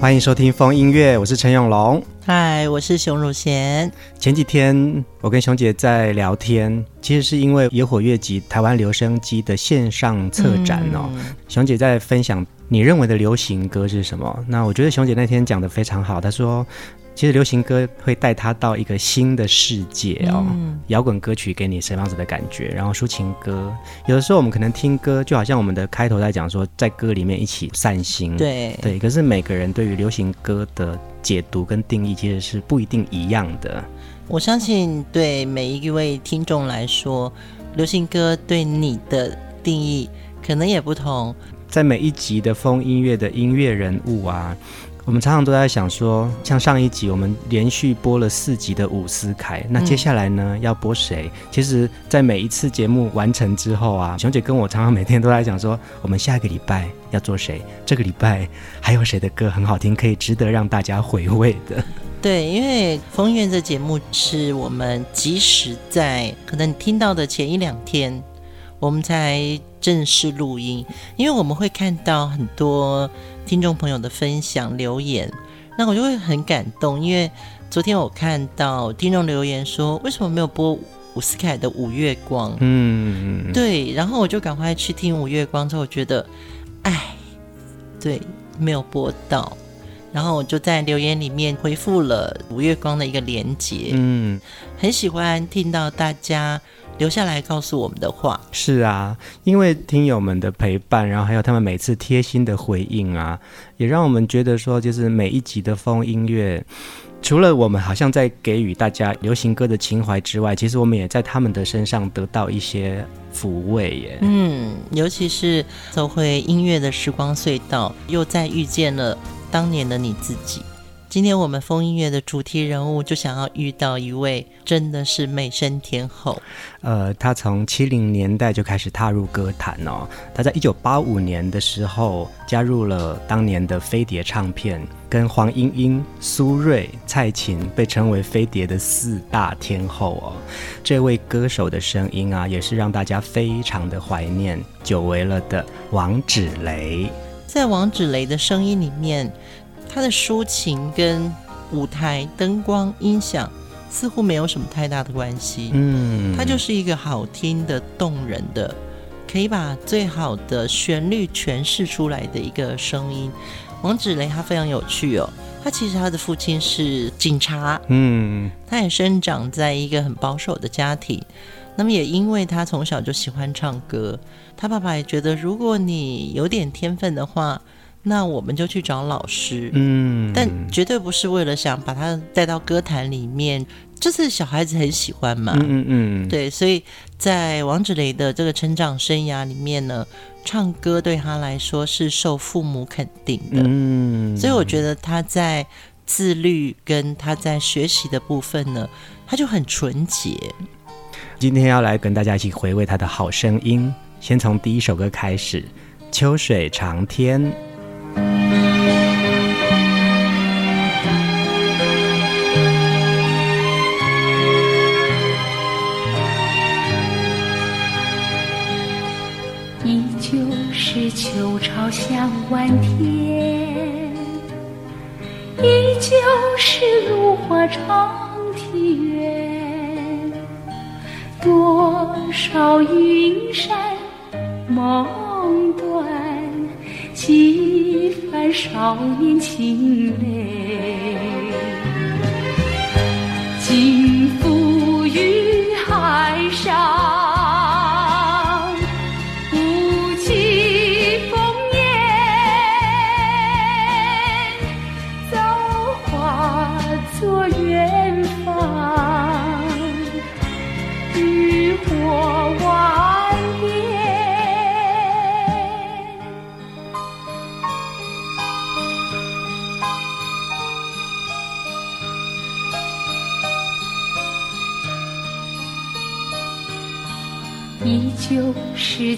欢迎收听风音乐，我是陈永龙。嗨，我是熊汝贤。前几天我跟熊姐在聊天，其实是因为野火乐集台湾留声机的线上策展哦。嗯、熊姐在分享你认为的流行歌是什么？那我觉得熊姐那天讲的非常好，她说。其实流行歌会带他到一个新的世界哦。嗯、摇滚歌曲给你什么样子的感觉？然后抒情歌，有的时候我们可能听歌，就好像我们的开头在讲说，在歌里面一起散心。对对。可是每个人对于流行歌的解读跟定义，其实是不一定一样的。我相信，对每一位听众来说，流行歌对你的定义可能也不同。在每一集的风音乐的音乐人物啊。我们常常都在想说，像上一集我们连续播了四集的伍思凯，那接下来呢，要播谁？其实，在每一次节目完成之后啊，熊姐跟我常常每天都在讲说，我们下一个礼拜要做谁？这个礼拜还有谁的歌很好听，可以值得让大家回味的？对，因为疯音乐这节目是我们即使在可能你听到的前一两天，我们才正式录音，因为我们会看到很多。听众朋友的分享留言，那我就会很感动，因为昨天我看到听众留言说，为什么没有播伍思凯的《五月光》？嗯，对，然后我就赶快去听《五月光》，之后我觉得，哎，对，没有播到，然后我就在留言里面回复了《五月光》的一个连接。嗯，很喜欢听到大家。留下来告诉我们的话是啊，因为听友们的陪伴，然后还有他们每次贴心的回应啊，也让我们觉得说，就是每一集的风音乐，除了我们好像在给予大家流行歌的情怀之外，其实我们也在他们的身上得到一些抚慰耶。嗯，尤其是走回音乐的时光隧道，又再遇见了当年的你自己。今天我们风音乐的主题人物就想要遇到一位真的是美声天后。呃，他从七零年代就开始踏入歌坛哦。他在一九八五年的时候加入了当年的飞碟唱片，跟黄莺莺、苏芮、蔡琴被称为飞碟的四大天后哦。这位歌手的声音啊，也是让大家非常的怀念，久违了的王芷蕾。在王芷蕾的声音里面。他的抒情跟舞台灯光音响似乎没有什么太大的关系，嗯，他就是一个好听的、动人的，可以把最好的旋律诠释出来的一个声音。王芷雷他非常有趣哦，他其实他的父亲是警察，嗯，他也生长在一个很保守的家庭，那么也因为他从小就喜欢唱歌，他爸爸也觉得如果你有点天分的话。那我们就去找老师，嗯，但绝对不是为了想把他带到歌坛里面，就是小孩子很喜欢嘛，嗯嗯嗯，对，所以在王志雷的这个成长生涯里面呢，唱歌对他来说是受父母肯定的，嗯，所以我觉得他在自律跟他在学习的部分呢，他就很纯洁。今天要来跟大家一起回味他的好声音，先从第一首歌开始，《秋水长天》。依旧是秋潮向晚天，依旧是芦花长天，多少云山梦断。几番少年情泪，尽付于海上。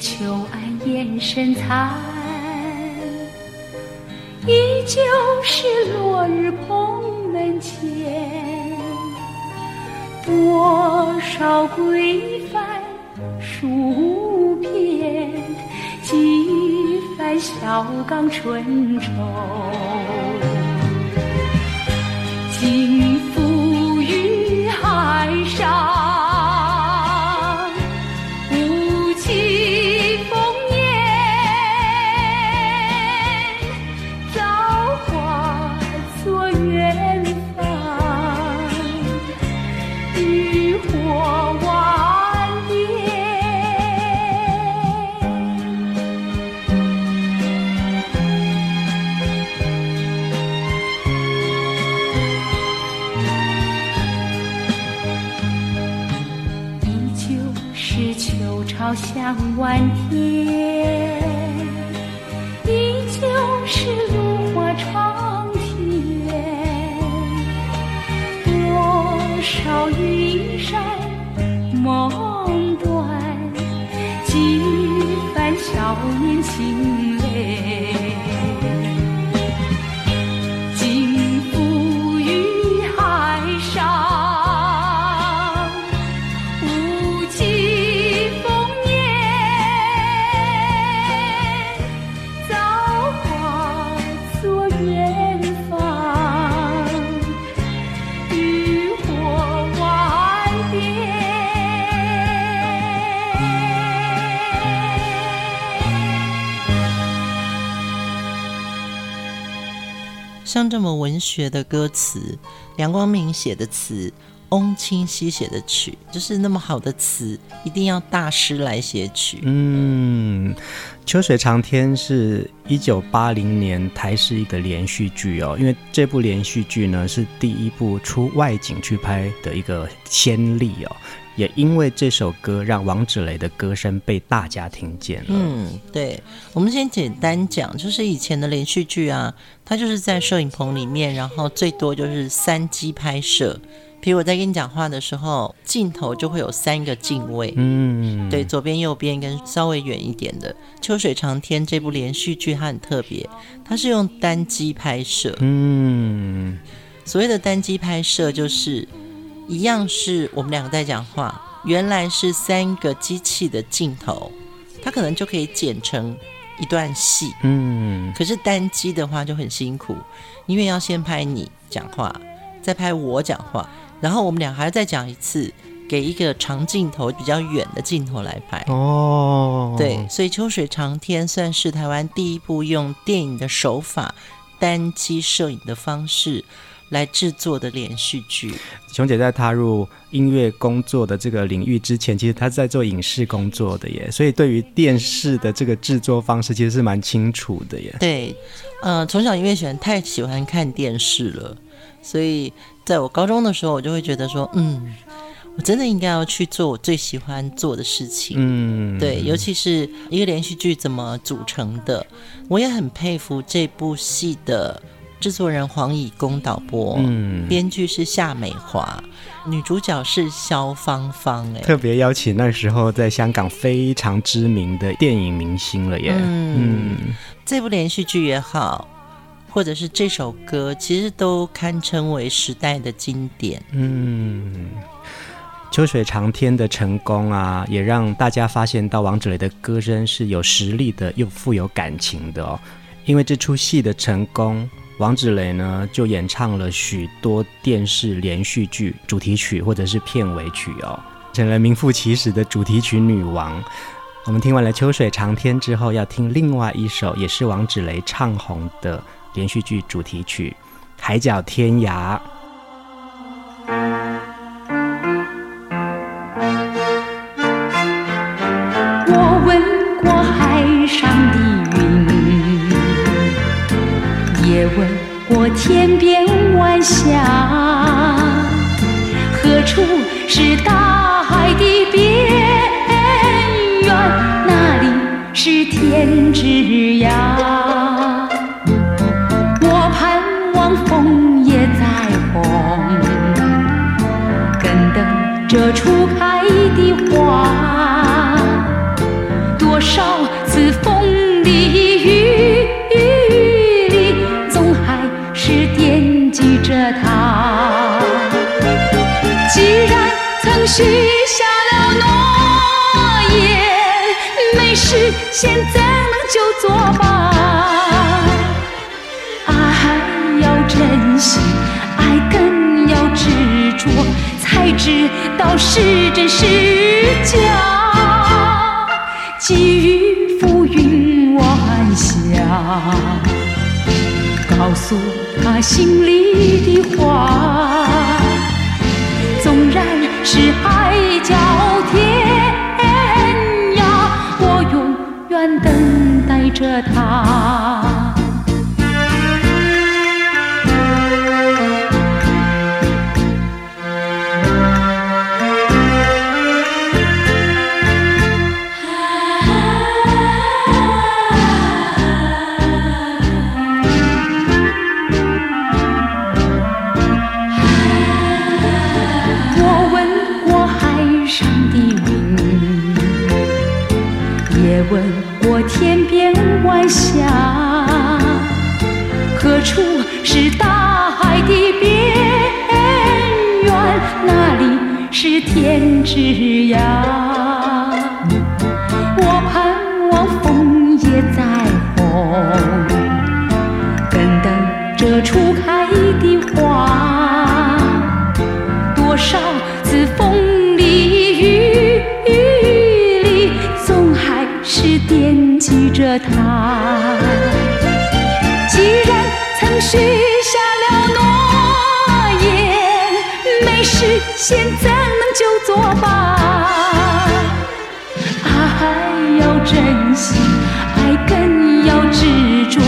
秋暗雁声残，依旧是落日空门前，多少归帆数遍，几番小港春愁。朝向晚天，依旧是这么文学的歌词，梁光明写的词，翁清溪写的曲，就是那么好的词，一定要大师来写曲。嗯，《秋水长天》是一九八零年台视一个连续剧哦，因为这部连续剧呢是第一部出外景去拍的一个先例哦。也因为这首歌，让王芷蕾的歌声被大家听见了。嗯，对，我们先简单讲，就是以前的连续剧啊，它就是在摄影棚里面，然后最多就是三机拍摄。比如我在跟你讲话的时候，镜头就会有三个镜位。嗯，对，左边、右边跟稍微远一点的。《秋水长天》这部连续剧它很特别，它是用单机拍摄。嗯，所谓的单机拍摄就是。一样是我们两个在讲话，原来是三个机器的镜头，它可能就可以剪成一段戏。嗯，可是单机的话就很辛苦，因为要先拍你讲话，再拍我讲话，然后我们俩还要再讲一次，给一个长镜头比较远的镜头来拍。哦，对，所以《秋水长天》算是台湾第一部用电影的手法，单机摄影的方式。来制作的连续剧。熊姐在踏入音乐工作的这个领域之前，其实她是在做影视工作的耶，所以对于电视的这个制作方式，其实是蛮清楚的耶。对，呃，从小因为喜欢太喜欢看电视了，所以在我高中的时候，我就会觉得说，嗯，我真的应该要去做我最喜欢做的事情。嗯，对，尤其是一个连续剧怎么组成的，我也很佩服这部戏的。制作人黄以公导播，嗯，编剧是夏美华，女主角是萧芳芳，哎，特别邀请那时候在香港非常知名的电影明星了耶。嗯，嗯，这部连续剧也好，或者是这首歌，其实都堪称为时代的经典。嗯，秋水长天的成功啊，也让大家发现到王志磊的歌声是有实力的，又富有感情的哦。因为这出戏的成功。王芷蕾呢，就演唱了许多电视连续剧主题曲或者是片尾曲哦，成了名副其实的主题曲女王。我们听完了《秋水长天》之后，要听另外一首也是王芷蕾唱红的连续剧主题曲《海角天涯》。天边晚霞，何处是大海的边缘？哪里是天之涯？我盼望枫叶再红，更等这初开的花。多少次风里雨现怎能就作罢？爱要珍惜，爱更要执着，才知道是真是假。寄予浮云晚霞，告诉他心里的话。纵然是海角天等待着他。下何处是大海的边缘？那里是天之涯？我盼望枫叶再红更等着初开。着他。既然曾许下了诺言，没实现怎能就作罢，爱要珍惜，爱更要执着，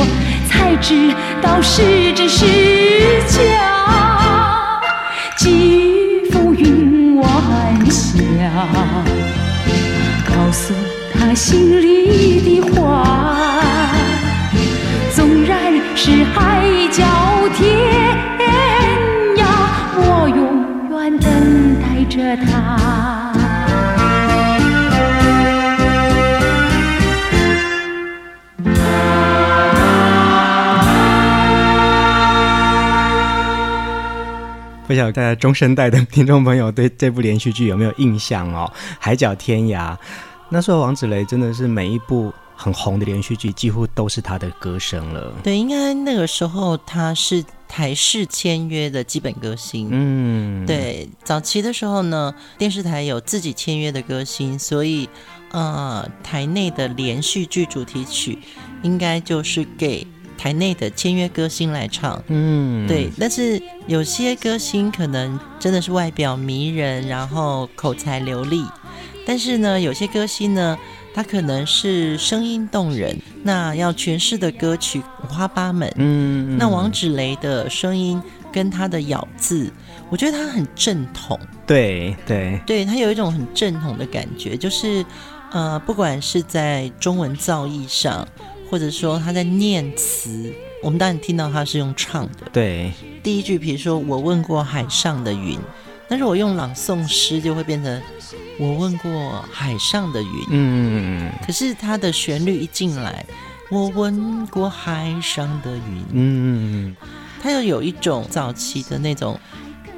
才知道是真等待着他。不晓得大家中生代的听众朋友对这部连续剧有没有印象哦？《海角天涯》那时候王子雷真的是每一部很红的连续剧，几乎都是他的歌声了。对，应该那个时候他是台视签约的基本歌星。嗯，对，早期的时候呢，电视台有自己签约的歌星，所以呃，台内的连续剧主题曲应该就是给。台内的签约歌星来唱，嗯，对，但是有些歌星可能真的是外表迷人，然后口才流利，但是呢，有些歌星呢，他可能是声音动人，那要诠释的歌曲五花八门，嗯，那王芷蕾的声音跟他的咬字，我觉得他很正统，对对对，他有一种很正统的感觉，就是呃，不管是在中文造诣上。或者说他在念词，我们当然听到他是用唱的。对，第一句，比如说我问过海上的云，但是我用朗诵诗就会变成我问过海上的云。嗯，可是它的旋律一进来，我问过海上的云。嗯，它又有一种早期的那种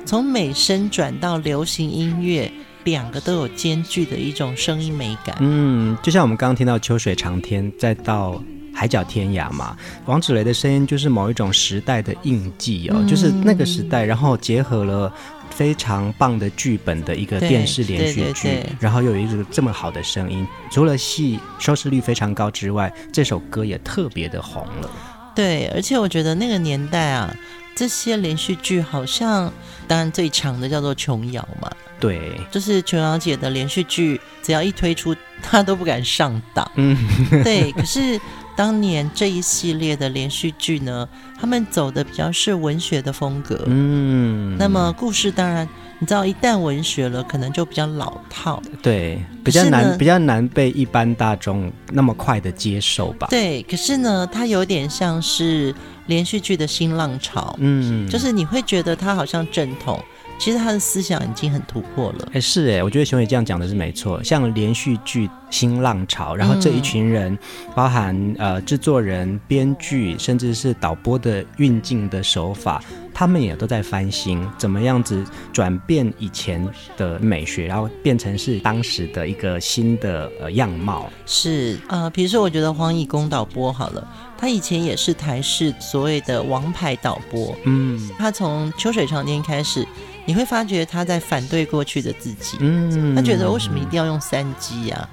从美声转到流行音乐。两个都有兼具的一种声音美感。嗯，就像我们刚刚听到《秋水长天》，再到《海角天涯》嘛，王芷蕾的声音就是某一种时代的印记哦，嗯、就是那个时代，然后结合了非常棒的剧本的一个电视连续剧，然后又有一个这么好的声音，除了戏收视率非常高之外，这首歌也特别的红了。对，而且我觉得那个年代啊，这些连续剧好像，当然最长的叫做琼瑶嘛。对，就是琼瑶姐的连续剧，只要一推出，她都不敢上档。嗯，对。可是当年这一系列的连续剧呢，他们走的比较是文学的风格。嗯，那么故事当然，你知道，一旦文学了，可能就比较老套。对，比较难，比较难被一般大众那么快的接受吧。对，可是呢，它有点像是连续剧的新浪潮。嗯，就是你会觉得它好像正统。其实他的思想已经很突破了。哎，是哎，我觉得熊姐这样讲的是没错。像连续剧新浪潮，然后这一群人，嗯、包含呃制作人、编剧，甚至是导播的运镜的手法，他们也都在翻新，怎么样子转变以前的美学，然后变成是当时的一个新的呃样貌。是呃，比如说我觉得黄义公导播好了，他以前也是台视所谓的王牌导播，嗯，他从秋水长天开始。你会发觉他在反对过去的自己，嗯，他觉得为什么一定要用三机呀？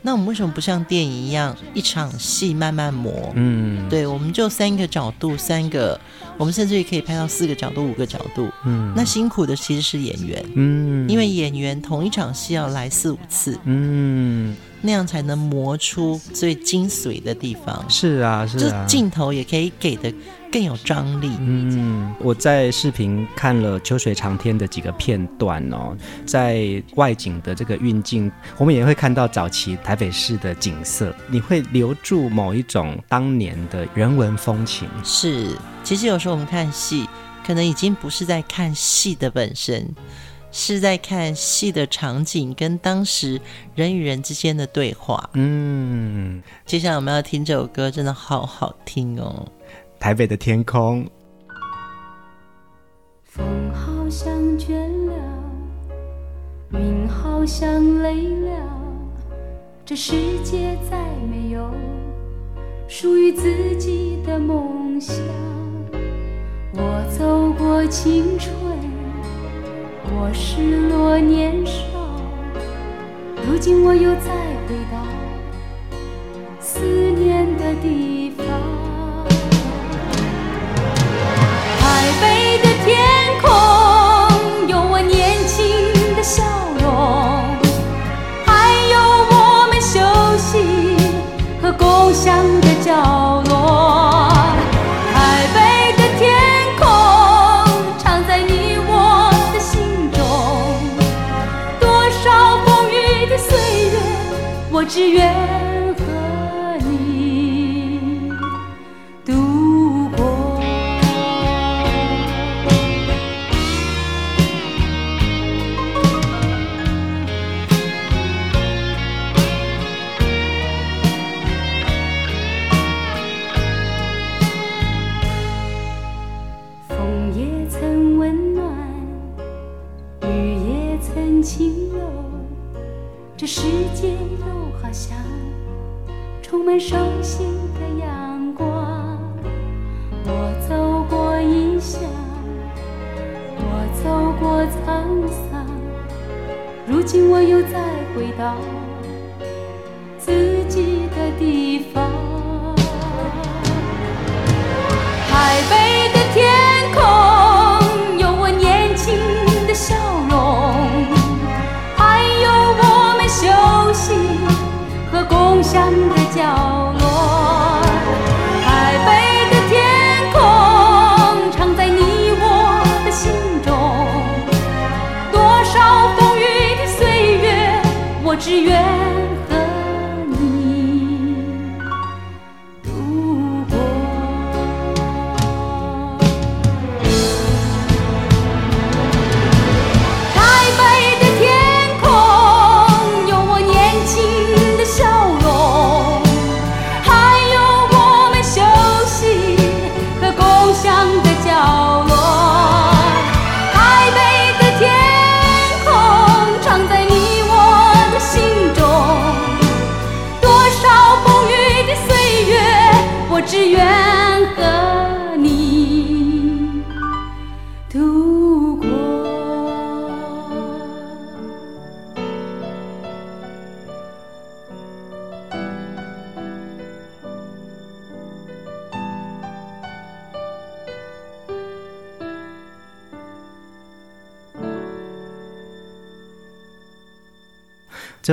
那我们为什么不像电影一样一场戏慢慢磨？嗯，对，我们就三个角度，三个，我们甚至也可以拍到四个角度、五个角度。嗯，那辛苦的其实是演员，嗯，因为演员同一场戏要来四五次，嗯，那样才能磨出最精髓的地方。是啊，是啊，就镜头也可以给的。更有张力。嗯，我在视频看了秋水长天的几个片段哦，在外景的这个运镜，我们也会看到早期台北市的景色，你会留住某一种当年的人文风情。是，其实有时候我们看戏，可能已经不是在看戏的本身，是在看戏的场景跟当时人与人之间的对话。嗯，接下来我们要听这首歌，真的好好听哦。台北的天空，风好像倦了，云好像累了，这世界再没有属于自己的梦想。我走过青春，我失落年少，如今我又再回到思念的地方。北心忧这世界又好像充满伤心的阳光。我走过异乡我走过沧桑如今我又再回到自己的地方。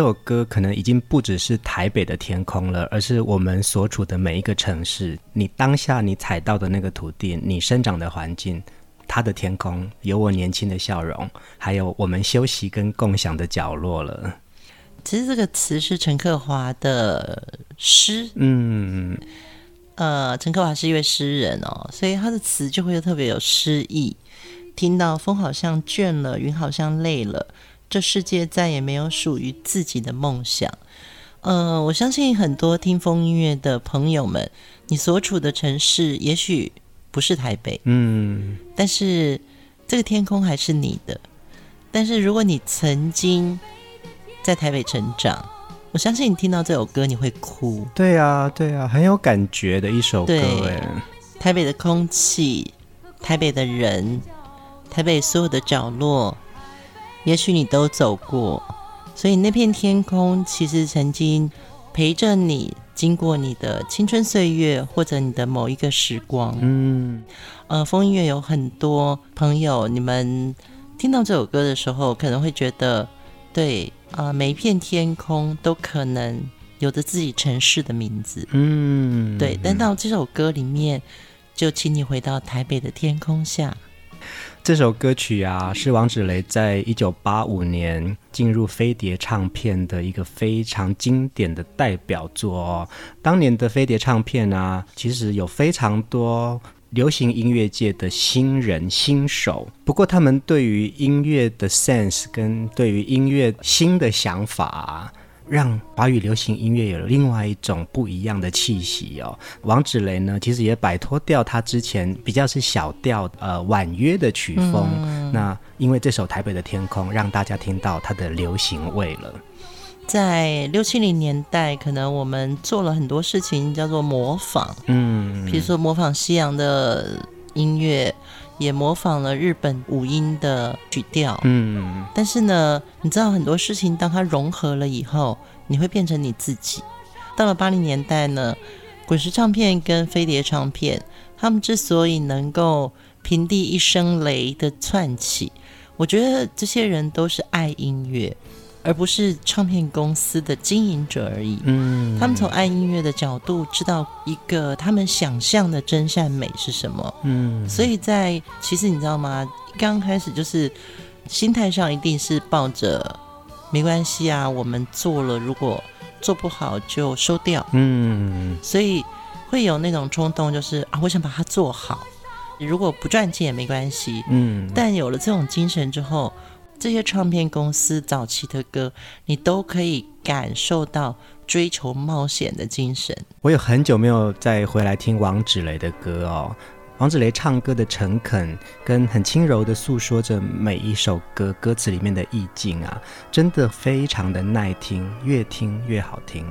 首歌可能已经不只是台北的天空了，而是我们所处的每一个城市。你当下你踩到的那个土地，你生长的环境，它的天空有我年轻的笑容，还有我们休息跟共享的角落了。其实这个词是陈克华的诗，嗯，呃，陈克华是一位诗人哦，所以他的词就会特别有诗意。听到风好像倦了，云好像累了，这世界再也没有属于自己的梦想。呃，我相信很多听风音乐的朋友们，你所处的城市也许不是台北，嗯，但是这个天空还是你的。但是如果你曾经在台北成长，我相信你听到这首歌你会哭。对啊，对啊，很有感觉的一首歌哎。台北的空气，台北的人，台北所有的角落，也许你都走过，所以那片天空其实曾经陪着你，经过你的青春岁月，或者你的某一个时光。嗯，呃，风音乐有很多朋友，你们。听到这首歌的时候，可能会觉得，对啊、呃，每一片天空都可能有着自己城市的名字，嗯，对。但到这首歌里面，就请你回到台北的天空下。这首歌曲啊，是王芷雷在一九八五年进入飞碟唱片的一个非常经典的代表作哦。当年的飞碟唱片啊，其实有非常多。流行音乐界的新人新手，不过他们对于音乐的 sense 跟对于音乐新的想法，让华语流行音乐有了另外一种不一样的气息哦。王芷雷呢，其实也摆脱掉他之前比较是小调呃婉约的曲风，嗯、那因为这首《台北的天空》，让大家听到它的流行味了。在六七零年代，可能我们做了很多事情，叫做模仿，嗯，比如说模仿西洋的音乐，也模仿了日本五音的曲调，嗯。但是呢，你知道很多事情，当它融合了以后，你会变成你自己。到了八零年代呢，滚石唱片跟飞碟唱片，他们之所以能够平地一声雷的窜起，我觉得这些人都是爱音乐。而不是唱片公司的经营者而已。嗯，他们从爱音乐的角度知道一个他们想象的真善美是什么。嗯，所以在其实你知道吗？刚开始就是心态上一定是抱着没关系啊，我们做了，如果做不好就收掉。嗯，所以会有那种冲动，就是啊，我想把它做好，如果不赚钱也没关系。嗯，但有了这种精神之后。这些唱片公司早期的歌，你都可以感受到追求冒险的精神。我有很久没有再回来听王芷雷的歌哦。王芷雷唱歌的诚恳，跟很轻柔的诉说着每一首歌歌词里面的意境啊，真的非常的耐听，越听越好听。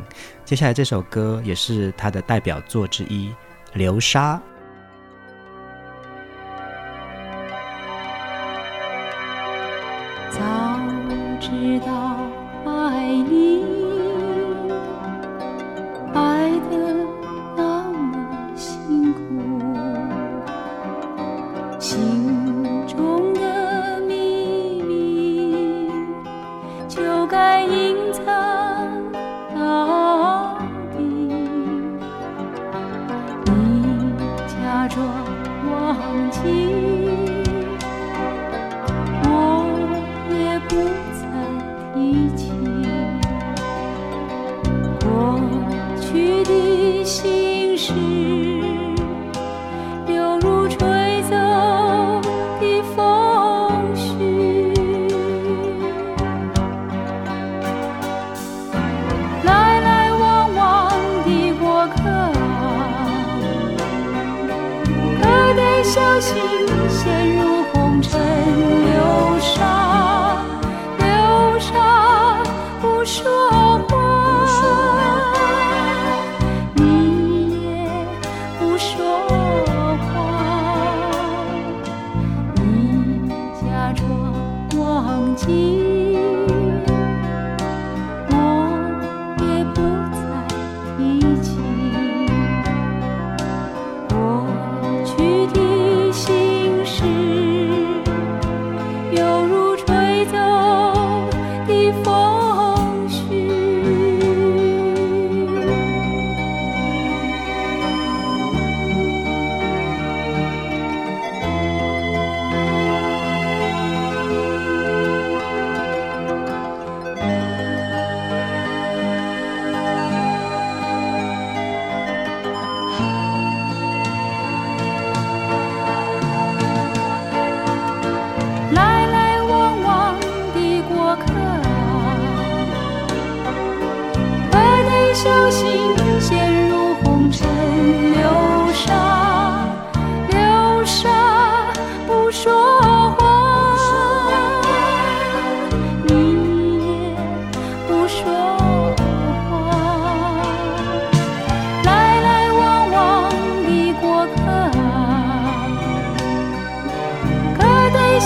接下来这首歌也是他的代表作之一，《流沙》。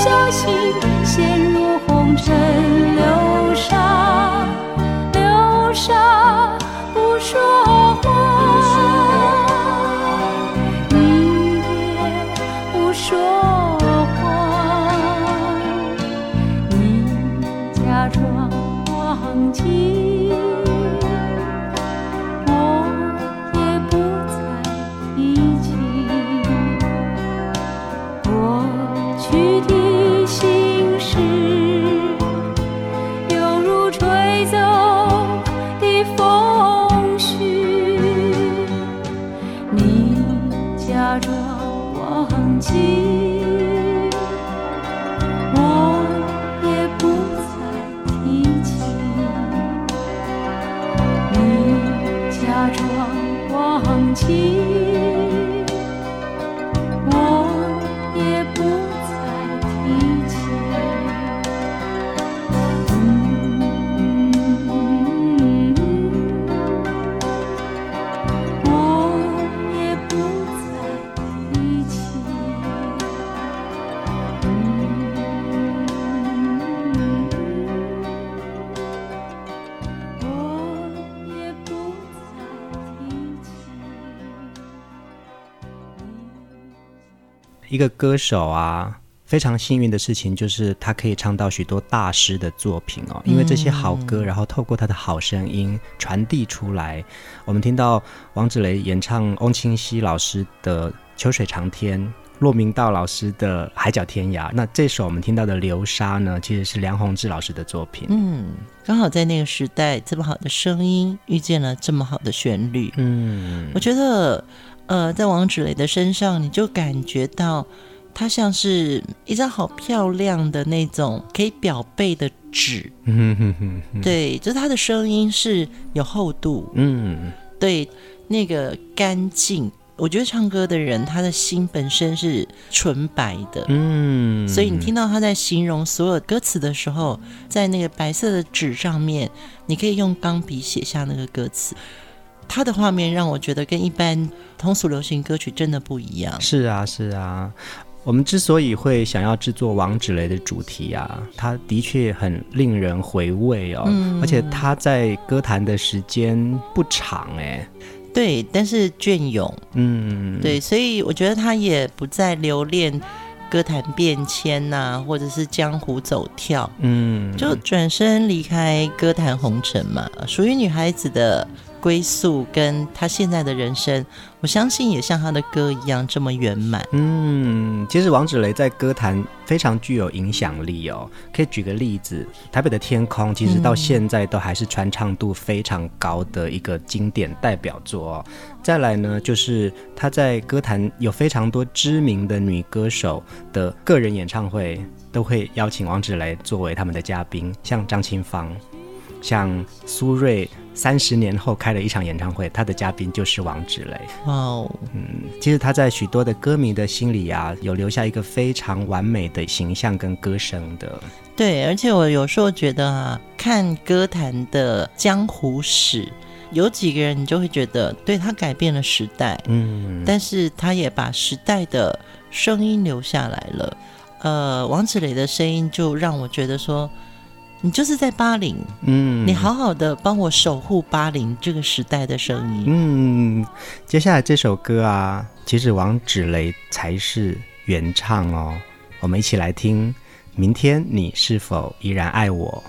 小心陷入红尘。一个歌手啊，非常幸运的事情就是他可以唱到许多大师的作品哦，因为这些好歌，然后透过他的好声音传递出来。我们听到王子雷演唱翁清溪老师的《秋水长天》，骆明道老师的《海角天涯》。那这首我们听到的《流沙》呢，其实是梁鸿志老师的作品。嗯，刚好在那个时代，这么好的声音遇见了这么好的旋律。嗯，我觉得。呃，在王芷蕾的身上，你就感觉到她像是一张好漂亮的那种可以表背的纸。嗯，对，就是她的声音是有厚度。嗯，对，那个干净。我觉得唱歌的人，他的心本身是纯白的。嗯，所以你听到他在形容所有歌词的时候，在那个白色的纸上面，你可以用钢笔写下那个歌词。他的画面让我觉得跟一般通俗流行歌曲真的不一样。是啊，是啊。我们之所以会想要制作王芷蕾的主题啊，他的确很令人回味哦。嗯。而且他在歌坛的时间不长哎。对，但是隽永。嗯。对，所以我觉得他也不再留恋歌坛变迁呐、啊，或者是江湖走跳。嗯。就转身离开歌坛红尘嘛，属于女孩子的。归宿跟他现在的人生，我相信也像他的歌一样这么圆满。嗯，其实王芷蕾在歌坛非常具有影响力哦。可以举个例子，《台北的天空》其实到现在都还是传唱度非常高的一个经典代表作。再来呢，就是他在歌坛有非常多知名的女歌手的个人演唱会，都会邀请王芷蕾作为他们的嘉宾，像张清芳。像苏芮三十年后开了一场演唱会，他的嘉宾就是王志雷。哇哦，嗯，其实他在许多的歌迷的心里啊，有留下一个非常完美的形象跟歌声的。对，而且我有时候觉得啊，看歌坛的江湖史，有几个人你就会觉得，对，他改变了时代，嗯，但是他也把时代的声音留下来了。呃，王志磊的声音就让我觉得说。你就是在八零，嗯，你好好的帮我守护八零这个时代的声音，嗯，接下来这首歌啊，其实王芷蕾才是原唱哦，我们一起来听，明天你是否依然爱我？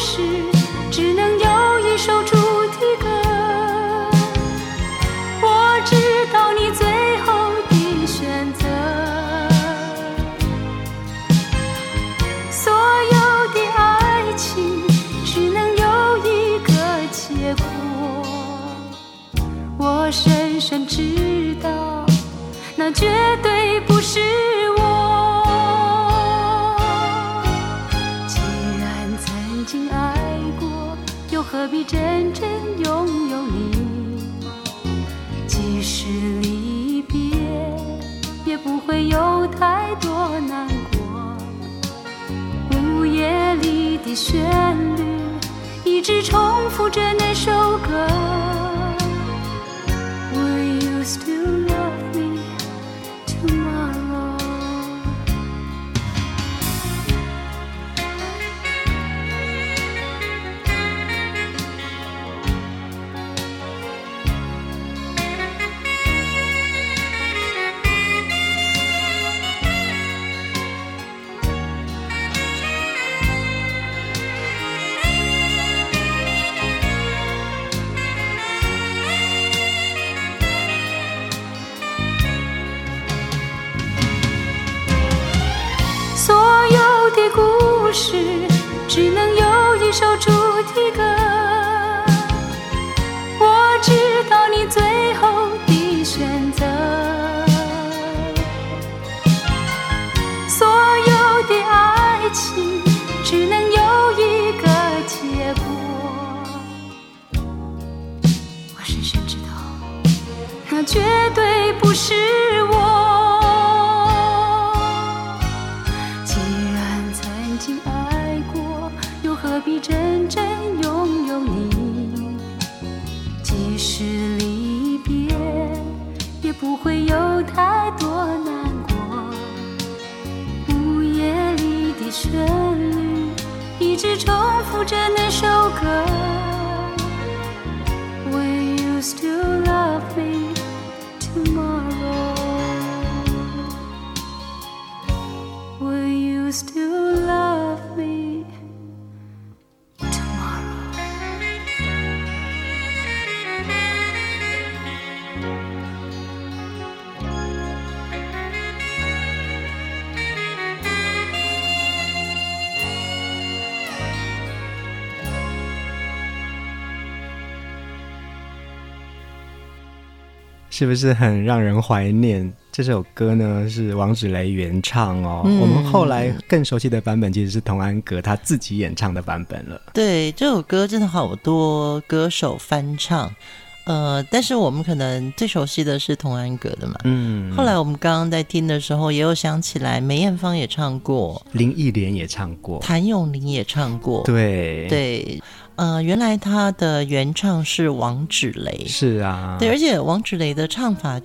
是何必真正拥有你？即使离别也不会有太多难过。午夜里的旋律一直重复着那首歌。used to 是不是很让人怀念？这首歌呢是王芷蕾原唱哦。嗯、我们后来更熟悉的版本其实是童安格他自己演唱的版本了。对，这首歌真的好多歌手翻唱，呃，但是我们可能最熟悉的是童安格的嘛。嗯。后来我们刚刚在听的时候，也有想起来梅艳芳也唱过，林忆莲也唱过，谭咏麟也唱过。对对。呃，原来他的原唱是王芷蕾，是啊，对，而且王芷蕾的唱法，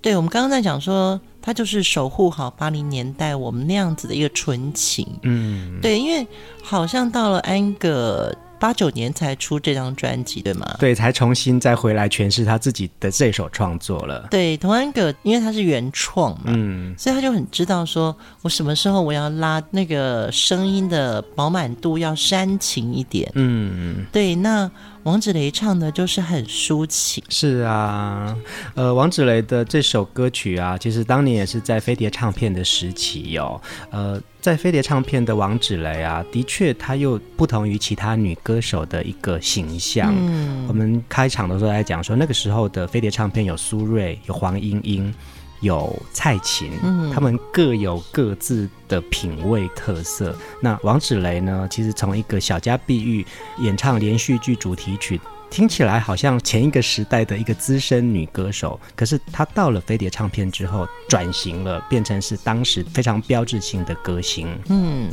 对，我们刚刚在讲说，他就是守护好八零年代我们那样子的一个纯情，嗯，对，因为好像到了安格。八九年才出这张专辑，对吗？对，才重新再回来诠释他自己的这首创作了。对，童安格，因为他是原创嘛，嗯，所以他就很知道说，我什么时候我要拉那个声音的饱满度要煽情一点，嗯，对，那。王芷蕾唱的就是很抒情，是啊，呃，王芷蕾的这首歌曲啊，其实当年也是在飞碟唱片的时期哟、哦，呃，在飞碟唱片的王芷蕾啊，的确她又不同于其他女歌手的一个形象。嗯，我们开场的时候来讲说，那个时候的飞碟唱片有苏芮，有黄莺莺。有蔡琴，嗯，他们各有各自的品味特色。那王芷蕾呢？其实从一个小家碧玉演唱连续剧主题曲，听起来好像前一个时代的一个资深女歌手。可是她到了飞碟唱片之后，转型了，变成是当时非常标志性的歌星。嗯，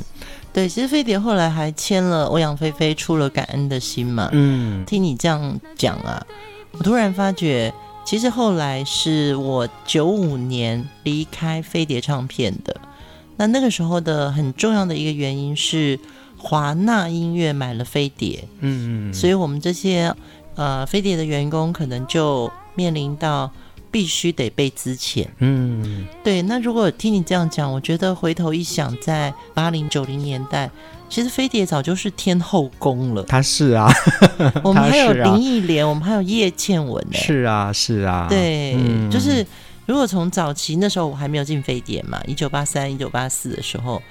对，其实飞碟后来还签了欧阳菲菲，出了《感恩的心》嘛。嗯，听你这样讲啊，我突然发觉。其实后来是我九五年离开飞碟唱片的，那那个时候的很重要的一个原因是华纳音乐买了飞碟，嗯嗯，所以我们这些呃飞碟的员工可能就面临到必须得被资遣。嗯，对。那如果听你这样讲，我觉得回头一想，在八零九零年代，其实飞碟早就是天后宫了。他是啊，我们还有 林忆莲，我们还有叶倩文呢。是啊，是啊，对，嗯、就是如果从早期那时候我还没有进飞碟嘛，一九八三、一九八四的时候。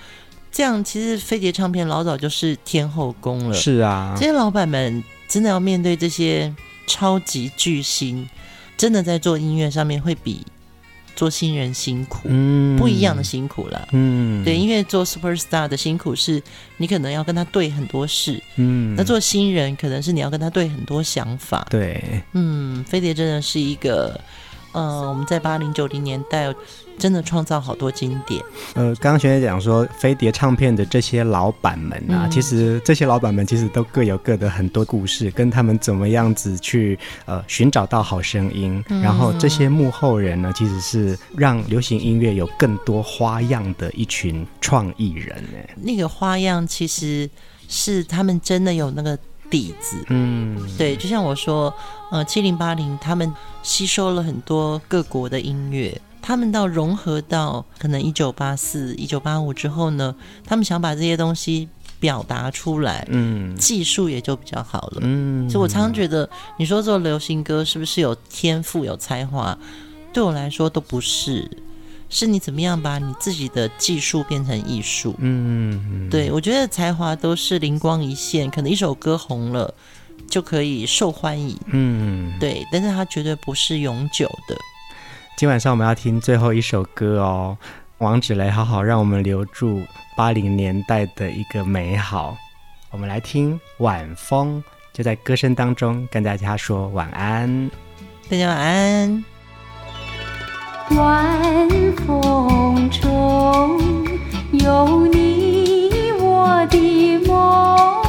这样其实飞碟唱片老早就是天后宫了。是啊，这些老板们真的要面对这些超级巨星，真的在做音乐上面会比做新人辛苦，嗯，不一样的辛苦了。嗯，对，因为做 super star 的辛苦是你可能要跟他对很多事，嗯，那做新人可能是你要跟他对很多想法。对，嗯，飞碟真的是一个，呃，我们在八零九零年代。真的创造好多经典。呃，刚刚学姐讲说，飞碟唱片的这些老板们啊，嗯、其实这些老板们其实都各有各的很多故事，跟他们怎么样子去呃寻找到好声音。嗯、然后这些幕后人呢，其实是让流行音乐有更多花样的一群创意人。哎，那个花样其实是他们真的有那个底子。嗯，对，就像我说，呃，七零八零他们吸收了很多各国的音乐。他们到融合到可能一九八四、一九八五之后呢，他们想把这些东西表达出来，嗯，技术也就比较好了，嗯。所以我常常觉得，你说做流行歌是不是有天赋、有才华？对我来说都不是，是你怎么样把你自己的技术变成艺术。嗯，对，我觉得才华都是灵光一现，可能一首歌红了就可以受欢迎，嗯，对，但是它绝对不是永久的。今晚上我们要听最后一首歌哦，王芷蕾，好好让我们留住八零年代的一个美好。我们来听《晚风》，就在歌声当中跟大家说晚安。大家晚安。晚风中有你我的梦，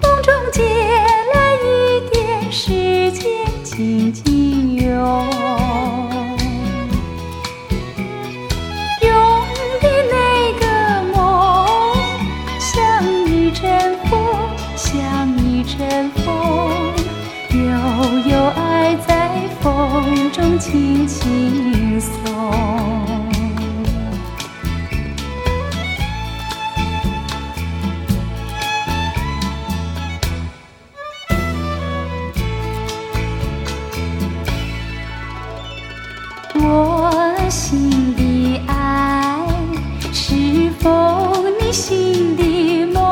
梦中借来一点时间，紧紧拥。拥的那个梦，像一阵风，像一阵风，悠悠爱在风中轻轻送。心的爱是否你心的梦？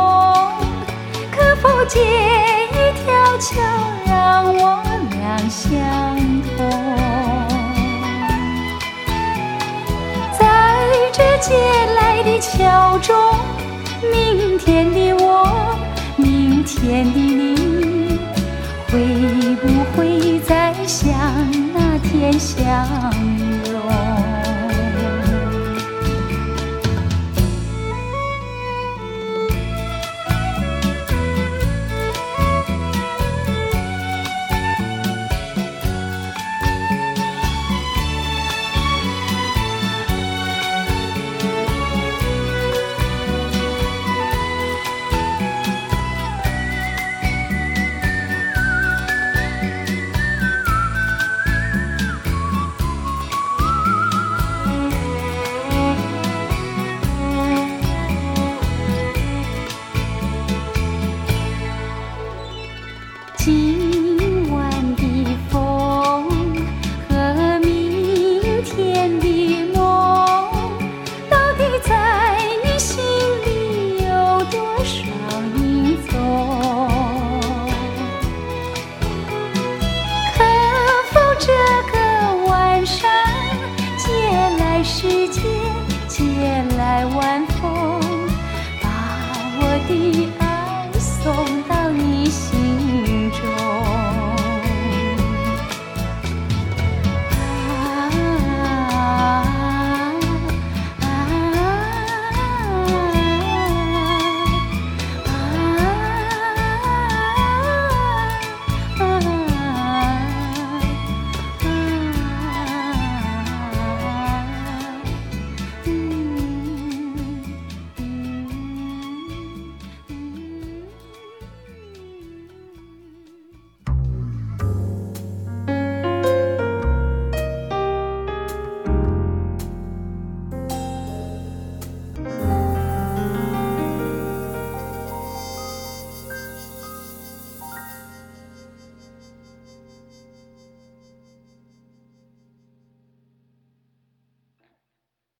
可否借一条桥让我俩相通？借来的桥中，明天的我，明天的你，会不会再像那天相？